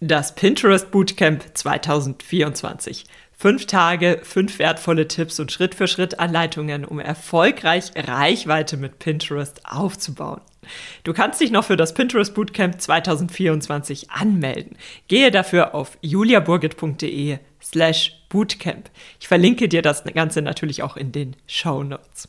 Das Pinterest Bootcamp 2024. Fünf Tage, fünf wertvolle Tipps und Schritt für Schritt Anleitungen, um erfolgreich Reichweite mit Pinterest aufzubauen. Du kannst dich noch für das Pinterest Bootcamp 2024 anmelden. Gehe dafür auf juliaburgit.de slash Bootcamp. Ich verlinke dir das Ganze natürlich auch in den Show Notes.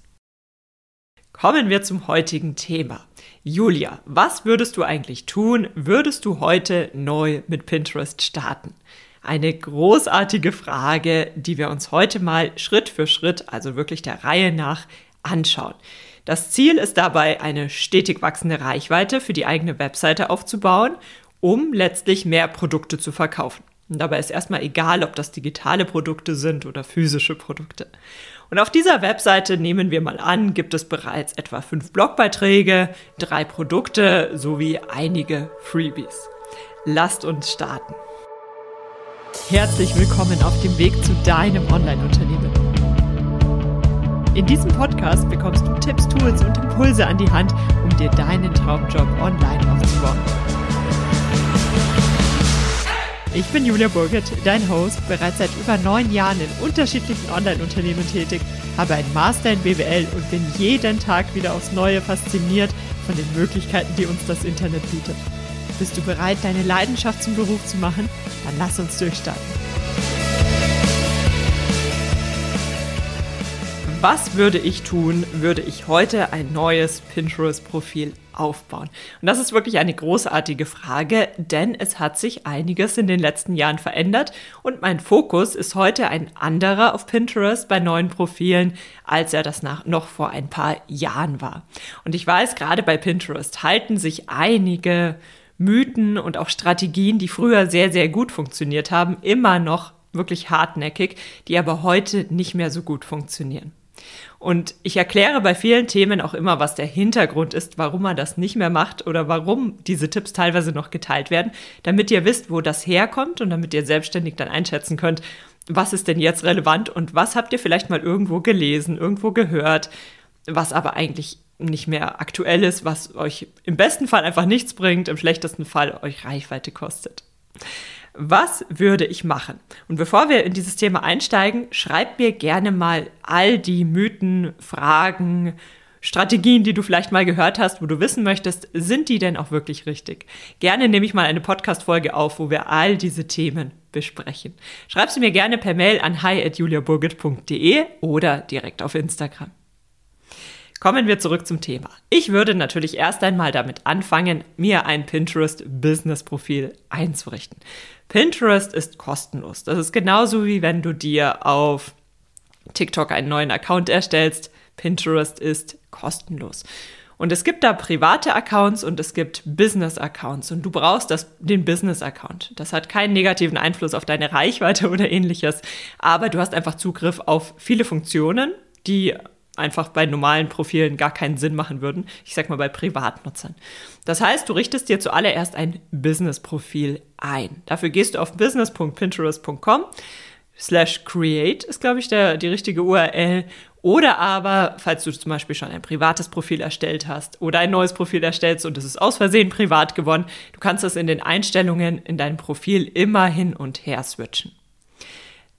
Kommen wir zum heutigen Thema. Julia, was würdest du eigentlich tun, würdest du heute neu mit Pinterest starten? Eine großartige Frage, die wir uns heute mal Schritt für Schritt, also wirklich der Reihe nach, anschauen. Das Ziel ist dabei, eine stetig wachsende Reichweite für die eigene Webseite aufzubauen, um letztlich mehr Produkte zu verkaufen. Und dabei ist erstmal egal, ob das digitale Produkte sind oder physische Produkte. Und auf dieser Webseite nehmen wir mal an, gibt es bereits etwa fünf Blogbeiträge, drei Produkte sowie einige Freebies. Lasst uns starten. Herzlich willkommen auf dem Weg zu deinem Online-Unternehmen. In diesem Podcast bekommst du Tipps, Tools und Impulse an die Hand, um dir deinen Traumjob online aufzubauen. Ich bin Julia Burgert, dein Host, bereits seit über neun Jahren in unterschiedlichen Online-Unternehmen tätig, habe einen Master in BWL und bin jeden Tag wieder aufs Neue fasziniert von den Möglichkeiten, die uns das Internet bietet. Bist du bereit, deine Leidenschaft zum Beruf zu machen? Dann lass uns durchstarten. Was würde ich tun, würde ich heute ein neues Pinterest-Profil aufbauen? Und das ist wirklich eine großartige Frage, denn es hat sich einiges in den letzten Jahren verändert und mein Fokus ist heute ein anderer auf Pinterest bei neuen Profilen, als er das nach, noch vor ein paar Jahren war. Und ich weiß, gerade bei Pinterest halten sich einige Mythen und auch Strategien, die früher sehr, sehr gut funktioniert haben, immer noch wirklich hartnäckig, die aber heute nicht mehr so gut funktionieren. Und ich erkläre bei vielen Themen auch immer, was der Hintergrund ist, warum man das nicht mehr macht oder warum diese Tipps teilweise noch geteilt werden, damit ihr wisst, wo das herkommt und damit ihr selbstständig dann einschätzen könnt, was ist denn jetzt relevant und was habt ihr vielleicht mal irgendwo gelesen, irgendwo gehört, was aber eigentlich nicht mehr aktuell ist, was euch im besten Fall einfach nichts bringt, im schlechtesten Fall euch Reichweite kostet. Was würde ich machen? Und bevor wir in dieses Thema einsteigen, schreib mir gerne mal all die Mythen, Fragen, Strategien, die du vielleicht mal gehört hast, wo du wissen möchtest, sind die denn auch wirklich richtig? Gerne nehme ich mal eine Podcast-Folge auf, wo wir all diese Themen besprechen. Schreib sie mir gerne per Mail an hi.juliaburgit.de oder direkt auf Instagram. Kommen wir zurück zum Thema. Ich würde natürlich erst einmal damit anfangen, mir ein Pinterest-Business-Profil einzurichten. Pinterest ist kostenlos. Das ist genauso wie wenn du dir auf TikTok einen neuen Account erstellst. Pinterest ist kostenlos. Und es gibt da private Accounts und es gibt Business-Accounts und du brauchst das, den Business-Account. Das hat keinen negativen Einfluss auf deine Reichweite oder ähnliches, aber du hast einfach Zugriff auf viele Funktionen, die einfach bei normalen Profilen gar keinen Sinn machen würden. Ich sag mal bei Privatnutzern. Das heißt, du richtest dir zuallererst ein Business-Profil ein. Dafür gehst du auf business.pinterest.com slash create ist, glaube ich, der, die richtige URL. Oder aber, falls du zum Beispiel schon ein privates Profil erstellt hast oder ein neues Profil erstellst und es ist aus Versehen privat geworden, du kannst das in den Einstellungen in deinem Profil immer hin und her switchen.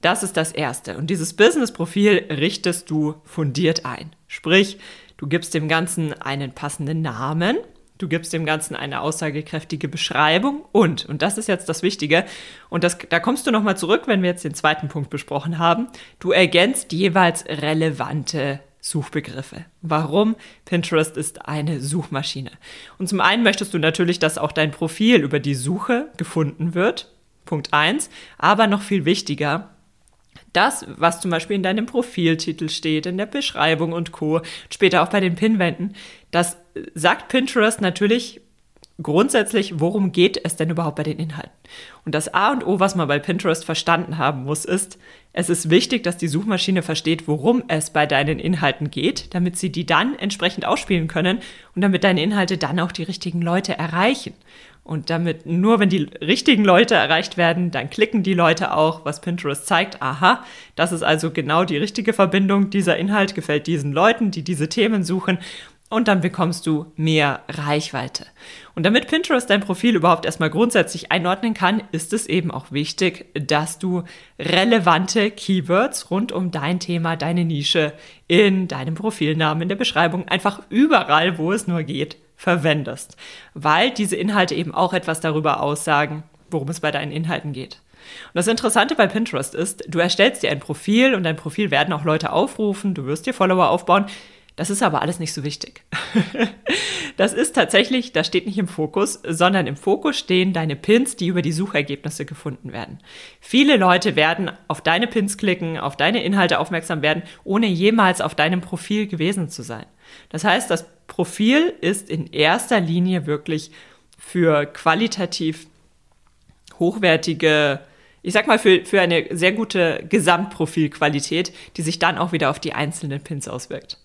Das ist das Erste. Und dieses Business-Profil richtest du fundiert ein. Sprich, du gibst dem Ganzen einen passenden Namen, du gibst dem Ganzen eine aussagekräftige Beschreibung und, und das ist jetzt das Wichtige, und das, da kommst du nochmal zurück, wenn wir jetzt den zweiten Punkt besprochen haben, du ergänzt jeweils relevante Suchbegriffe. Warum? Pinterest ist eine Suchmaschine. Und zum einen möchtest du natürlich, dass auch dein Profil über die Suche gefunden wird. Punkt eins. Aber noch viel wichtiger, das, was zum Beispiel in deinem Profiltitel steht, in der Beschreibung und Co., später auch bei den Pinwänden, das sagt Pinterest natürlich grundsätzlich, worum geht es denn überhaupt bei den Inhalten? Und das A und O, was man bei Pinterest verstanden haben muss, ist, es ist wichtig, dass die Suchmaschine versteht, worum es bei deinen Inhalten geht, damit sie die dann entsprechend ausspielen können und damit deine Inhalte dann auch die richtigen Leute erreichen. Und damit nur wenn die richtigen Leute erreicht werden, dann klicken die Leute auch, was Pinterest zeigt. Aha, das ist also genau die richtige Verbindung. Dieser Inhalt gefällt diesen Leuten, die diese Themen suchen. und dann bekommst du mehr Reichweite. Und damit Pinterest dein Profil überhaupt erstmal grundsätzlich einordnen kann, ist es eben auch wichtig, dass du relevante Keywords rund um dein Thema, deine Nische in deinem Profilnamen, in der Beschreibung, einfach überall, wo es nur geht, verwendest. Weil diese Inhalte eben auch etwas darüber aussagen, worum es bei deinen Inhalten geht. Und das Interessante bei Pinterest ist, du erstellst dir ein Profil und dein Profil werden auch Leute aufrufen, du wirst dir Follower aufbauen. Das ist aber alles nicht so wichtig. das ist tatsächlich, das steht nicht im Fokus, sondern im Fokus stehen deine Pins, die über die Suchergebnisse gefunden werden. Viele Leute werden auf deine Pins klicken, auf deine Inhalte aufmerksam werden, ohne jemals auf deinem Profil gewesen zu sein. Das heißt, das Profil ist in erster Linie wirklich für qualitativ hochwertige ich sag mal, für, für eine sehr gute Gesamtprofilqualität, die sich dann auch wieder auf die einzelnen Pins auswirkt.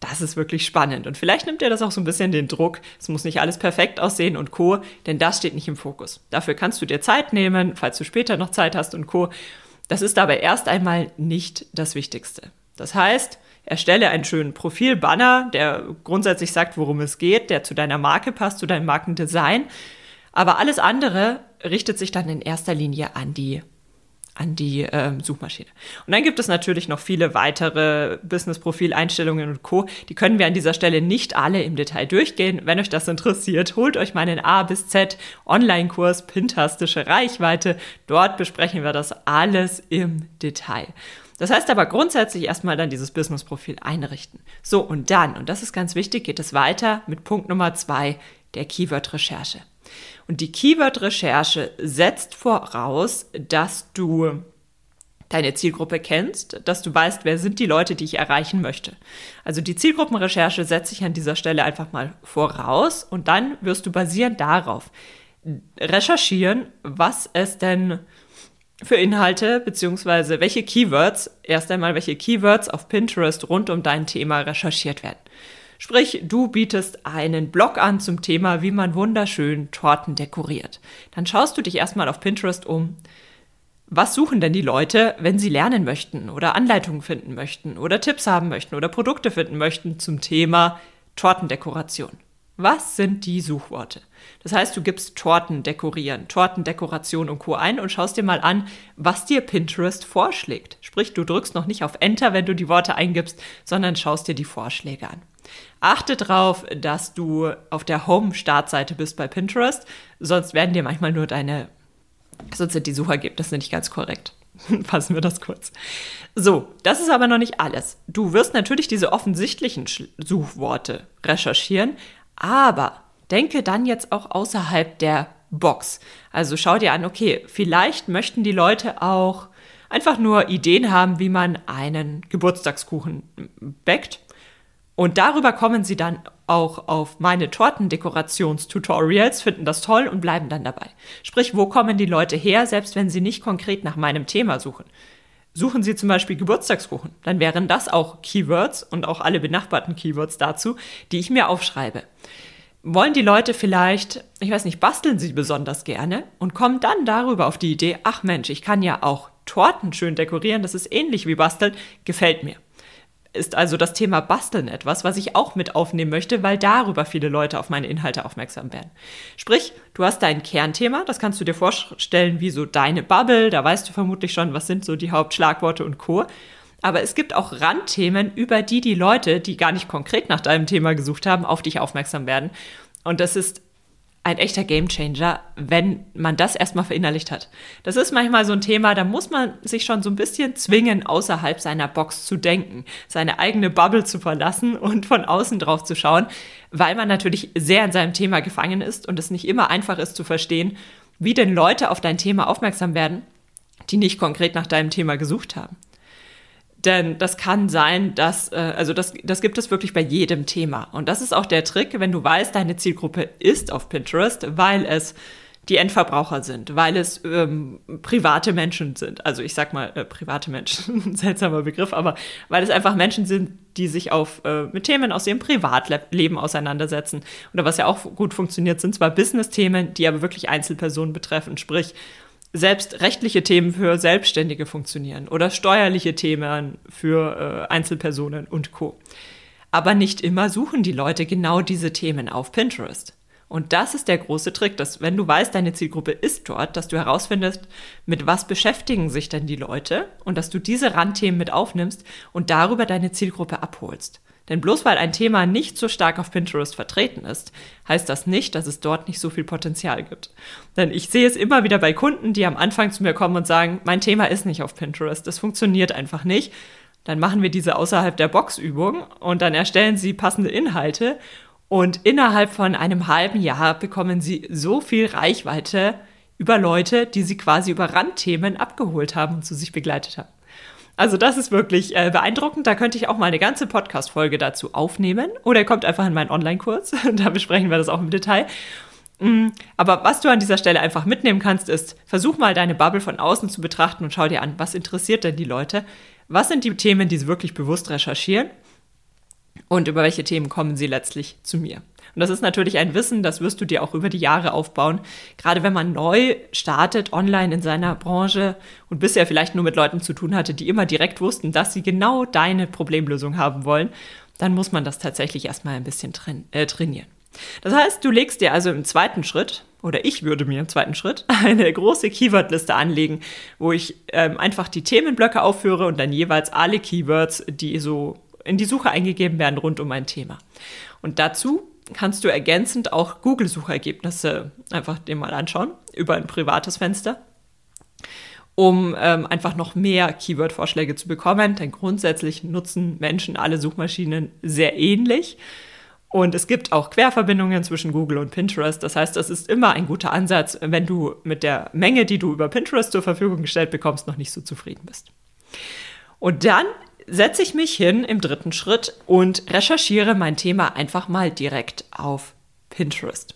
Das ist wirklich spannend und vielleicht nimmt ihr das auch so ein bisschen den Druck. Es muss nicht alles perfekt aussehen und Co., denn das steht nicht im Fokus. Dafür kannst du dir Zeit nehmen, falls du später noch Zeit hast und Co. Das ist aber erst einmal nicht das Wichtigste. Das heißt, erstelle einen schönen Profilbanner, der grundsätzlich sagt, worum es geht, der zu deiner Marke passt, zu deinem Markendesign. Aber alles andere richtet sich dann in erster Linie an die an die ähm, Suchmaschine. Und dann gibt es natürlich noch viele weitere Business-Profil-Einstellungen und Co. Die können wir an dieser Stelle nicht alle im Detail durchgehen. Wenn euch das interessiert, holt euch meinen A bis Z Online-Kurs Pintastische Reichweite. Dort besprechen wir das alles im Detail. Das heißt aber grundsätzlich erstmal dann dieses Business-Profil einrichten. So, und dann, und das ist ganz wichtig, geht es weiter mit Punkt Nummer zwei, der Keyword-Recherche. Und die Keyword-Recherche setzt voraus, dass du deine Zielgruppe kennst, dass du weißt, wer sind die Leute, die ich erreichen möchte. Also die Zielgruppenrecherche setze ich an dieser Stelle einfach mal voraus und dann wirst du basierend darauf recherchieren, was es denn für Inhalte beziehungsweise welche Keywords, erst einmal welche Keywords auf Pinterest rund um dein Thema recherchiert werden. Sprich, du bietest einen Blog an zum Thema, wie man wunderschön Torten dekoriert. Dann schaust du dich erstmal auf Pinterest um. Was suchen denn die Leute, wenn sie lernen möchten oder Anleitungen finden möchten oder Tipps haben möchten oder Produkte finden möchten zum Thema Tortendekoration? Was sind die Suchworte? Das heißt, du gibst Torten dekorieren, Tortendekoration und Co. ein und schaust dir mal an, was dir Pinterest vorschlägt. Sprich, du drückst noch nicht auf Enter, wenn du die Worte eingibst, sondern schaust dir die Vorschläge an. Achte darauf, dass du auf der Home-Startseite bist bei Pinterest, sonst werden dir manchmal nur deine, sonst sind die Suchergebnisse nicht ganz korrekt. Fassen wir das kurz. So, das ist aber noch nicht alles. Du wirst natürlich diese offensichtlichen Suchworte recherchieren, aber denke dann jetzt auch außerhalb der Box. Also schau dir an, okay, vielleicht möchten die Leute auch einfach nur Ideen haben, wie man einen Geburtstagskuchen backt. Und darüber kommen sie dann auch auf meine Tortendekorationstutorials, finden das toll und bleiben dann dabei. Sprich, wo kommen die Leute her, selbst wenn sie nicht konkret nach meinem Thema suchen? Suchen Sie zum Beispiel Geburtstagskuchen, dann wären das auch Keywords und auch alle benachbarten Keywords dazu, die ich mir aufschreibe. Wollen die Leute vielleicht, ich weiß nicht, basteln sie besonders gerne und kommen dann darüber auf die Idee, ach Mensch, ich kann ja auch Torten schön dekorieren, das ist ähnlich wie basteln, gefällt mir ist also das Thema Basteln etwas, was ich auch mit aufnehmen möchte, weil darüber viele Leute auf meine Inhalte aufmerksam werden. Sprich, du hast dein Kernthema, das kannst du dir vorstellen wie so deine Bubble, da weißt du vermutlich schon, was sind so die Hauptschlagworte und Co. Aber es gibt auch Randthemen, über die die Leute, die gar nicht konkret nach deinem Thema gesucht haben, auf dich aufmerksam werden. Und das ist ein echter Gamechanger, wenn man das erstmal verinnerlicht hat. Das ist manchmal so ein Thema, da muss man sich schon so ein bisschen zwingen, außerhalb seiner Box zu denken, seine eigene Bubble zu verlassen und von außen drauf zu schauen, weil man natürlich sehr in seinem Thema gefangen ist und es nicht immer einfach ist zu verstehen, wie denn Leute auf dein Thema aufmerksam werden, die nicht konkret nach deinem Thema gesucht haben. Denn das kann sein, dass, äh, also das, das gibt es wirklich bei jedem Thema. Und das ist auch der Trick, wenn du weißt, deine Zielgruppe ist auf Pinterest, weil es die Endverbraucher sind, weil es ähm, private Menschen sind. Also ich sag mal äh, private Menschen, seltsamer Begriff, aber weil es einfach Menschen sind, die sich auf, äh, mit Themen aus ihrem Privatleben auseinandersetzen. Oder was ja auch gut funktioniert, sind zwar Business-Themen, die aber wirklich Einzelpersonen betreffen. Sprich, selbst rechtliche Themen für Selbstständige funktionieren oder steuerliche Themen für äh, Einzelpersonen und Co. Aber nicht immer suchen die Leute genau diese Themen auf Pinterest. Und das ist der große Trick, dass wenn du weißt, deine Zielgruppe ist dort, dass du herausfindest, mit was beschäftigen sich denn die Leute und dass du diese Randthemen mit aufnimmst und darüber deine Zielgruppe abholst. Denn bloß weil ein Thema nicht so stark auf Pinterest vertreten ist, heißt das nicht, dass es dort nicht so viel Potenzial gibt. Denn ich sehe es immer wieder bei Kunden, die am Anfang zu mir kommen und sagen, mein Thema ist nicht auf Pinterest, das funktioniert einfach nicht. Dann machen wir diese außerhalb der Box Übung und dann erstellen sie passende Inhalte und innerhalb von einem halben Jahr bekommen sie so viel Reichweite über Leute, die sie quasi über Randthemen abgeholt haben und zu sich begleitet haben. Also das ist wirklich äh, beeindruckend. Da könnte ich auch mal eine ganze Podcast-Folge dazu aufnehmen. Oder kommt einfach in meinen Online-Kurs. da besprechen wir das auch im Detail. Mm, aber was du an dieser Stelle einfach mitnehmen kannst, ist, versuch mal deine Bubble von außen zu betrachten und schau dir an, was interessiert denn die Leute? Was sind die Themen, die sie wirklich bewusst recherchieren? Und über welche Themen kommen sie letztlich zu mir? Und das ist natürlich ein Wissen, das wirst du dir auch über die Jahre aufbauen. Gerade wenn man neu startet online in seiner Branche und bisher vielleicht nur mit Leuten zu tun hatte, die immer direkt wussten, dass sie genau deine Problemlösung haben wollen, dann muss man das tatsächlich erstmal ein bisschen train äh, trainieren. Das heißt, du legst dir also im zweiten Schritt, oder ich würde mir im zweiten Schritt, eine große Keywordliste anlegen, wo ich ähm, einfach die Themenblöcke aufführe und dann jeweils alle Keywords, die so in die Suche eingegeben werden rund um ein Thema. Und dazu kannst du ergänzend auch Google-Suchergebnisse einfach dir mal anschauen über ein privates Fenster, um ähm, einfach noch mehr Keyword-Vorschläge zu bekommen. Denn grundsätzlich nutzen Menschen alle Suchmaschinen sehr ähnlich. Und es gibt auch Querverbindungen zwischen Google und Pinterest. Das heißt, das ist immer ein guter Ansatz, wenn du mit der Menge, die du über Pinterest zur Verfügung gestellt bekommst, noch nicht so zufrieden bist. Und dann setze ich mich hin im dritten Schritt und recherchiere mein Thema einfach mal direkt auf Pinterest.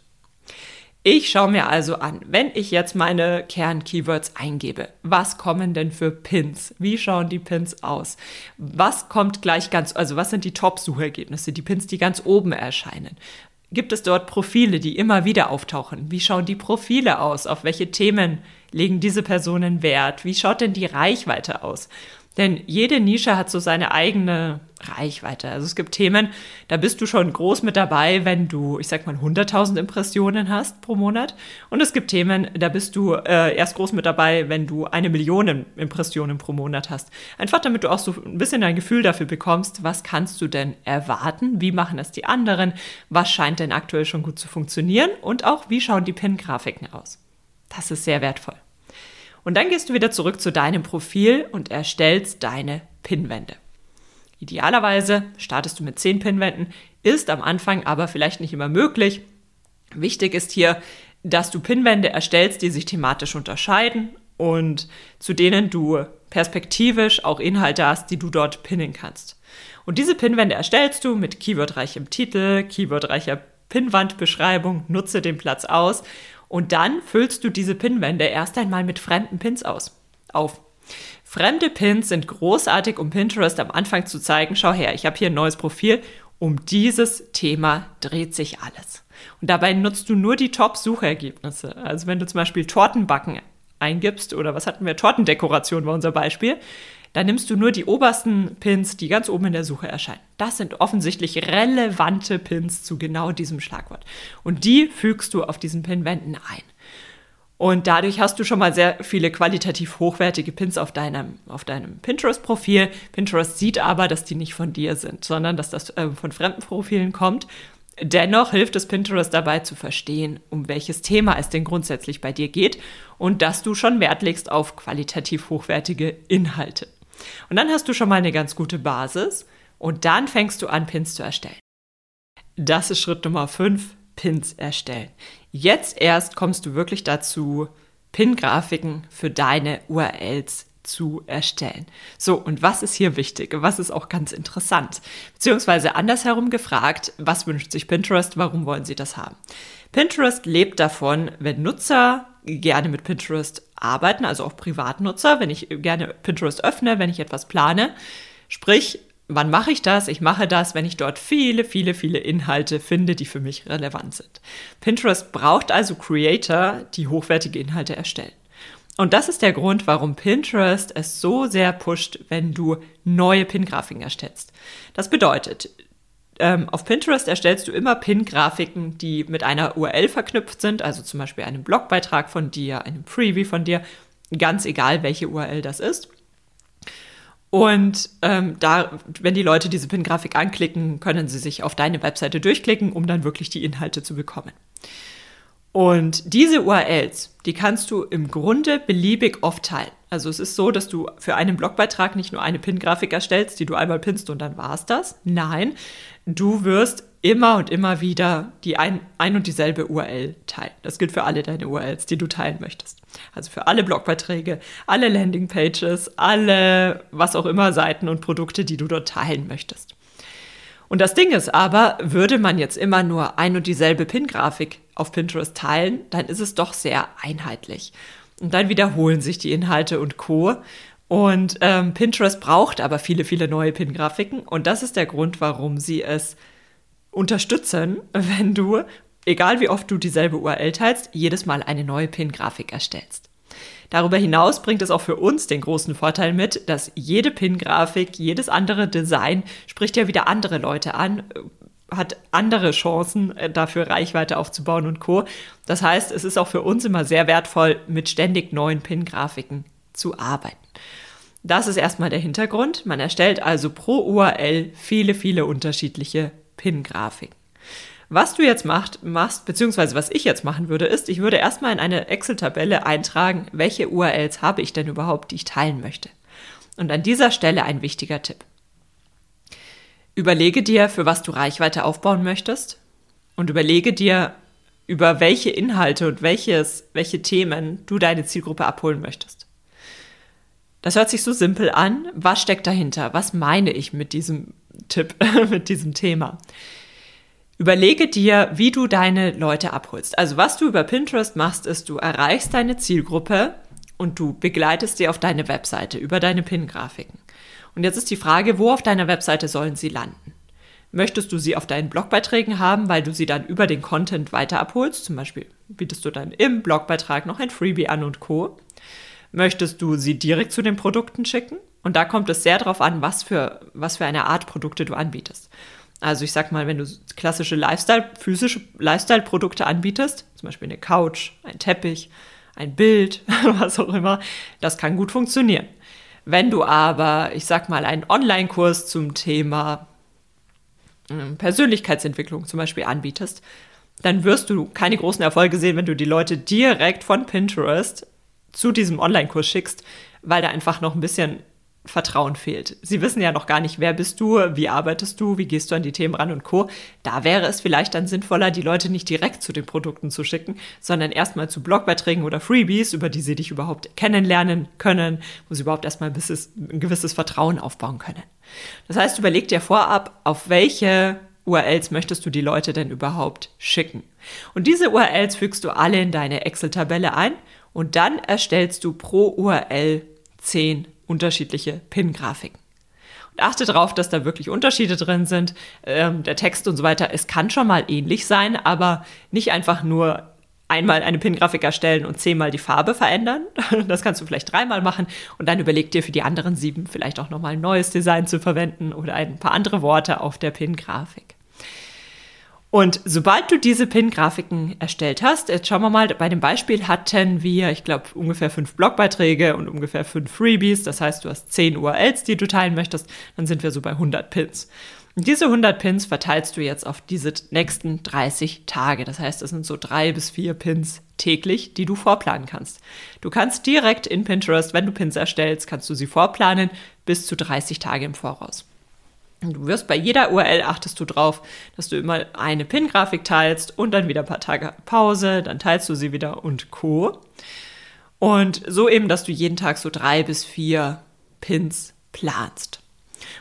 Ich schaue mir also an, wenn ich jetzt meine Kern-Keywords eingebe, was kommen denn für Pins? Wie schauen die Pins aus? Was kommt gleich ganz, also was sind die Top-Suchergebnisse, die Pins, die ganz oben erscheinen? Gibt es dort Profile, die immer wieder auftauchen? Wie schauen die Profile aus? Auf welche Themen legen diese Personen Wert? Wie schaut denn die Reichweite aus? Denn jede Nische hat so seine eigene Reichweite. Also es gibt Themen, da bist du schon groß mit dabei, wenn du, ich sag mal, 100.000 Impressionen hast pro Monat. Und es gibt Themen, da bist du äh, erst groß mit dabei, wenn du eine Million Impressionen pro Monat hast. Einfach damit du auch so ein bisschen ein Gefühl dafür bekommst, was kannst du denn erwarten? Wie machen das die anderen? Was scheint denn aktuell schon gut zu funktionieren? Und auch, wie schauen die Pin-Grafiken aus? Das ist sehr wertvoll. Und dann gehst du wieder zurück zu deinem Profil und erstellst deine Pinwände. Idealerweise startest du mit 10 Pinwänden, ist am Anfang aber vielleicht nicht immer möglich. Wichtig ist hier, dass du Pinwände erstellst, die sich thematisch unterscheiden und zu denen du perspektivisch auch Inhalte hast, die du dort pinnen kannst. Und diese Pinwände erstellst du mit keywordreichem Titel, keywordreicher Pinwandbeschreibung, nutze den Platz aus und dann füllst du diese Pinwände erst einmal mit fremden Pins aus. Auf. Fremde Pins sind großartig, um Pinterest am Anfang zu zeigen, schau her, ich habe hier ein neues Profil, um dieses Thema dreht sich alles. Und dabei nutzt du nur die Top-Suchergebnisse. Also wenn du zum Beispiel Tortenbacken eingibst oder was hatten wir, Tortendekoration war unser Beispiel, dann nimmst du nur die obersten Pins, die ganz oben in der Suche erscheinen. Das sind offensichtlich relevante Pins zu genau diesem Schlagwort. Und die fügst du auf diesen Pinwänden ein. Und dadurch hast du schon mal sehr viele qualitativ hochwertige Pins auf deinem, auf deinem Pinterest-Profil. Pinterest sieht aber, dass die nicht von dir sind, sondern dass das äh, von fremden Profilen kommt. Dennoch hilft es Pinterest dabei zu verstehen, um welches Thema es denn grundsätzlich bei dir geht und dass du schon Wert legst auf qualitativ hochwertige Inhalte. Und dann hast du schon mal eine ganz gute Basis und dann fängst du an, Pins zu erstellen. Das ist Schritt Nummer 5, Pins erstellen. Jetzt erst kommst du wirklich dazu, Pin-Grafiken für deine URLs zu erstellen. So, und was ist hier wichtig? Was ist auch ganz interessant? Beziehungsweise andersherum gefragt, was wünscht sich Pinterest? Warum wollen sie das haben? Pinterest lebt davon, wenn Nutzer gerne mit Pinterest arbeiten, also auch Privatnutzer, wenn ich gerne Pinterest öffne, wenn ich etwas plane. Sprich, wann mache ich das? Ich mache das, wenn ich dort viele, viele, viele Inhalte finde, die für mich relevant sind. Pinterest braucht also Creator, die hochwertige Inhalte erstellen. Und das ist der Grund, warum Pinterest es so sehr pusht, wenn du neue Pin-Grafiken erstellst. Das bedeutet, ähm, auf Pinterest erstellst du immer Pin-Grafiken, die mit einer URL verknüpft sind, also zum Beispiel einem Blogbeitrag von dir, einem Preview von dir, ganz egal, welche URL das ist. Und ähm, da, wenn die Leute diese Pin-Grafik anklicken, können sie sich auf deine Webseite durchklicken, um dann wirklich die Inhalte zu bekommen. Und diese URLs, die kannst du im Grunde beliebig oft teilen. Also es ist so, dass du für einen Blogbeitrag nicht nur eine Pin-Grafik erstellst, die du einmal pinst und dann war's das. Nein, du wirst immer und immer wieder die ein, ein und dieselbe URL teilen. Das gilt für alle deine URLs, die du teilen möchtest. Also für alle Blogbeiträge, alle Landingpages, alle was auch immer Seiten und Produkte, die du dort teilen möchtest. Und das Ding ist aber, würde man jetzt immer nur ein und dieselbe Pin-Grafik auf Pinterest teilen, dann ist es doch sehr einheitlich. Und dann wiederholen sich die Inhalte und Co. Und ähm, Pinterest braucht aber viele, viele neue Pin-Grafiken. Und das ist der Grund, warum sie es unterstützen, wenn du, egal wie oft du dieselbe URL teilst, jedes Mal eine neue Pin-Grafik erstellst. Darüber hinaus bringt es auch für uns den großen Vorteil mit, dass jede Pin-Grafik, jedes andere Design spricht ja wieder andere Leute an, hat andere Chancen äh, dafür Reichweite aufzubauen und Co. Das heißt, es ist auch für uns immer sehr wertvoll, mit ständig neuen Pin-Grafiken zu arbeiten. Das ist erstmal der Hintergrund. Man erstellt also pro URL viele, viele unterschiedliche Pin-Grafiken. Was du jetzt macht, machst, beziehungsweise was ich jetzt machen würde, ist, ich würde erstmal in eine Excel-Tabelle eintragen, welche URLs habe ich denn überhaupt, die ich teilen möchte. Und an dieser Stelle ein wichtiger Tipp. Überlege dir, für was du Reichweite aufbauen möchtest und überlege dir, über welche Inhalte und welches, welche Themen du deine Zielgruppe abholen möchtest. Das hört sich so simpel an. Was steckt dahinter? Was meine ich mit diesem Tipp, mit diesem Thema? Überlege dir, wie du deine Leute abholst. Also was du über Pinterest machst, ist, du erreichst deine Zielgruppe und du begleitest sie auf deine Webseite über deine Pin-Grafiken. Und jetzt ist die Frage, wo auf deiner Webseite sollen sie landen? Möchtest du sie auf deinen Blogbeiträgen haben, weil du sie dann über den Content weiter abholst? Zum Beispiel bietest du dann im Blogbeitrag noch ein Freebie an und Co. Möchtest du sie direkt zu den Produkten schicken? Und da kommt es sehr darauf an, was für, was für eine Art Produkte du anbietest. Also ich sag mal, wenn du klassische Lifestyle, physische Lifestyle-Produkte anbietest, zum Beispiel eine Couch, ein Teppich, ein Bild, was auch immer, das kann gut funktionieren. Wenn du aber, ich sag mal, einen Online-Kurs zum Thema ähm, Persönlichkeitsentwicklung zum Beispiel anbietest, dann wirst du keine großen Erfolge sehen, wenn du die Leute direkt von Pinterest zu diesem Online-Kurs schickst, weil da einfach noch ein bisschen Vertrauen fehlt. Sie wissen ja noch gar nicht, wer bist du, wie arbeitest du, wie gehst du an die Themen ran und Co. Da wäre es vielleicht dann sinnvoller, die Leute nicht direkt zu den Produkten zu schicken, sondern erstmal zu Blogbeiträgen oder Freebies, über die sie dich überhaupt kennenlernen können, wo sie überhaupt erstmal ein, gewisses Vertrauen aufbauen können. Das heißt, überleg dir vorab, auf welche URLs möchtest du die Leute denn überhaupt schicken. Und diese URLs fügst du alle in deine Excel-Tabelle ein und dann erstellst du pro URL 10 unterschiedliche Pin-Grafiken. Und achte darauf, dass da wirklich Unterschiede drin sind. Ähm, der Text und so weiter, es kann schon mal ähnlich sein, aber nicht einfach nur einmal eine Pin-Grafik erstellen und zehnmal die Farbe verändern. Das kannst du vielleicht dreimal machen und dann überleg dir für die anderen sieben vielleicht auch nochmal ein neues Design zu verwenden oder ein paar andere Worte auf der Pin-Grafik. Und sobald du diese Pin-Grafiken erstellt hast, jetzt schauen wir mal, bei dem Beispiel hatten wir, ich glaube, ungefähr fünf Blogbeiträge und ungefähr fünf Freebies. Das heißt, du hast zehn URLs, die du teilen möchtest. Dann sind wir so bei 100 Pins. Und diese 100 Pins verteilst du jetzt auf diese nächsten 30 Tage. Das heißt, es sind so drei bis vier Pins täglich, die du vorplanen kannst. Du kannst direkt in Pinterest, wenn du Pins erstellst, kannst du sie vorplanen bis zu 30 Tage im Voraus. Du wirst bei jeder URL achtest du drauf, dass du immer eine Pin-Grafik teilst und dann wieder ein paar Tage Pause, dann teilst du sie wieder und Co. Und so eben, dass du jeden Tag so drei bis vier Pins planst.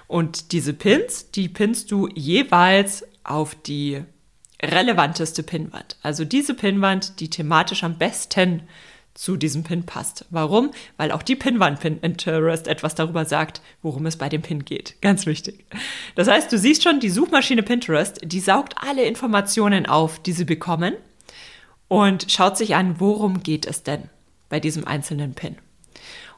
Und diese Pins, die pinst du jeweils auf die relevanteste Pinwand. Also diese Pinwand, die thematisch am besten zu diesem Pin passt. Warum? Weil auch die Pinwand Pinterest etwas darüber sagt, worum es bei dem Pin geht. Ganz wichtig. Das heißt, du siehst schon, die Suchmaschine Pinterest, die saugt alle Informationen auf, die sie bekommen und schaut sich an, worum geht es denn bei diesem einzelnen Pin.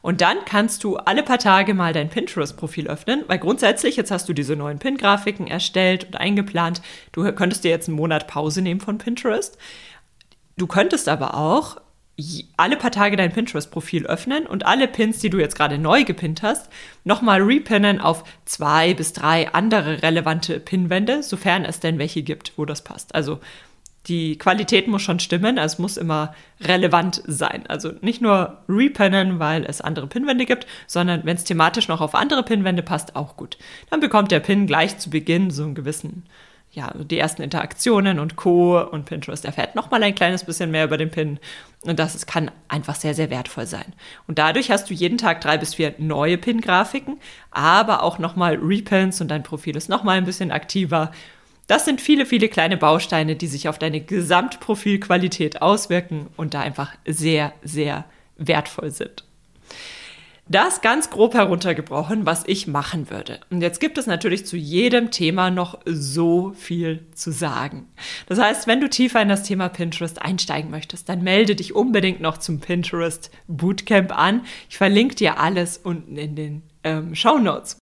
Und dann kannst du alle paar Tage mal dein Pinterest-Profil öffnen, weil grundsätzlich jetzt hast du diese neuen Pin-Grafiken erstellt und eingeplant. Du könntest dir jetzt einen Monat Pause nehmen von Pinterest. Du könntest aber auch alle paar Tage dein Pinterest-Profil öffnen und alle Pins, die du jetzt gerade neu gepinnt hast, nochmal repinnen auf zwei bis drei andere relevante Pinwände, sofern es denn welche gibt, wo das passt. Also die Qualität muss schon stimmen, also es muss immer relevant sein. Also nicht nur repinnen, weil es andere Pinwände gibt, sondern wenn es thematisch noch auf andere Pinwände passt, auch gut. Dann bekommt der Pin gleich zu Beginn so einen gewissen ja, die ersten Interaktionen und Co. Und Pinterest erfährt nochmal ein kleines bisschen mehr über den Pin. Und das kann einfach sehr, sehr wertvoll sein. Und dadurch hast du jeden Tag drei bis vier neue Pin-Grafiken, aber auch nochmal Repins und dein Profil ist nochmal ein bisschen aktiver. Das sind viele, viele kleine Bausteine, die sich auf deine Gesamtprofilqualität auswirken und da einfach sehr, sehr wertvoll sind. Das ganz grob heruntergebrochen, was ich machen würde. Und jetzt gibt es natürlich zu jedem Thema noch so viel zu sagen. Das heißt, wenn du tiefer in das Thema Pinterest einsteigen möchtest, dann melde dich unbedingt noch zum Pinterest Bootcamp an. Ich verlinke dir alles unten in den ähm, Show Notes.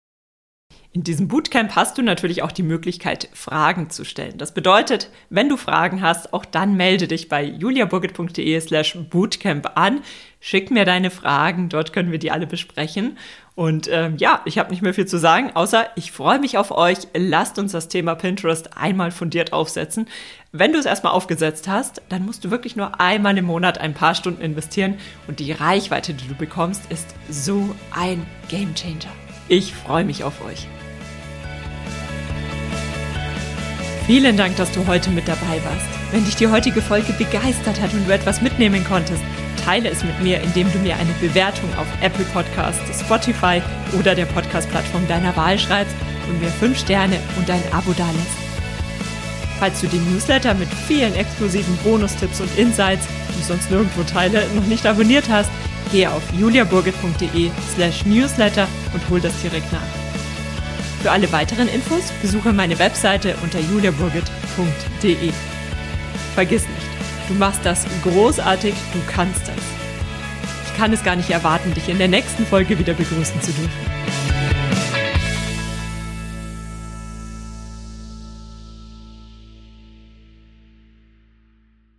In diesem Bootcamp hast du natürlich auch die Möglichkeit, Fragen zu stellen. Das bedeutet, wenn du Fragen hast, auch dann melde dich bei juliaburgit.de slash bootcamp an. Schick mir deine Fragen, dort können wir die alle besprechen. Und ähm, ja, ich habe nicht mehr viel zu sagen, außer ich freue mich auf euch. Lasst uns das Thema Pinterest einmal fundiert aufsetzen. Wenn du es erstmal aufgesetzt hast, dann musst du wirklich nur einmal im Monat ein paar Stunden investieren und die Reichweite, die du bekommst, ist so ein Gamechanger. Ich freue mich auf euch. Vielen Dank, dass du heute mit dabei warst. Wenn dich die heutige Folge begeistert hat und du etwas mitnehmen konntest, teile es mit mir, indem du mir eine Bewertung auf Apple Podcasts, Spotify oder der Podcast-Plattform deiner Wahl schreibst und mir 5 Sterne und ein Abo dalässt. Falls du den Newsletter mit vielen exklusiven Bonustipps und Insights, die sonst nirgendwo teile, noch nicht abonniert hast, gehe auf juliaburgit.de slash newsletter und hol das direkt nach. Für alle weiteren Infos besuche meine Webseite unter juliaburgit.de. Vergiss nicht, du machst das großartig, du kannst das. Ich kann es gar nicht erwarten, dich in der nächsten Folge wieder begrüßen zu dürfen.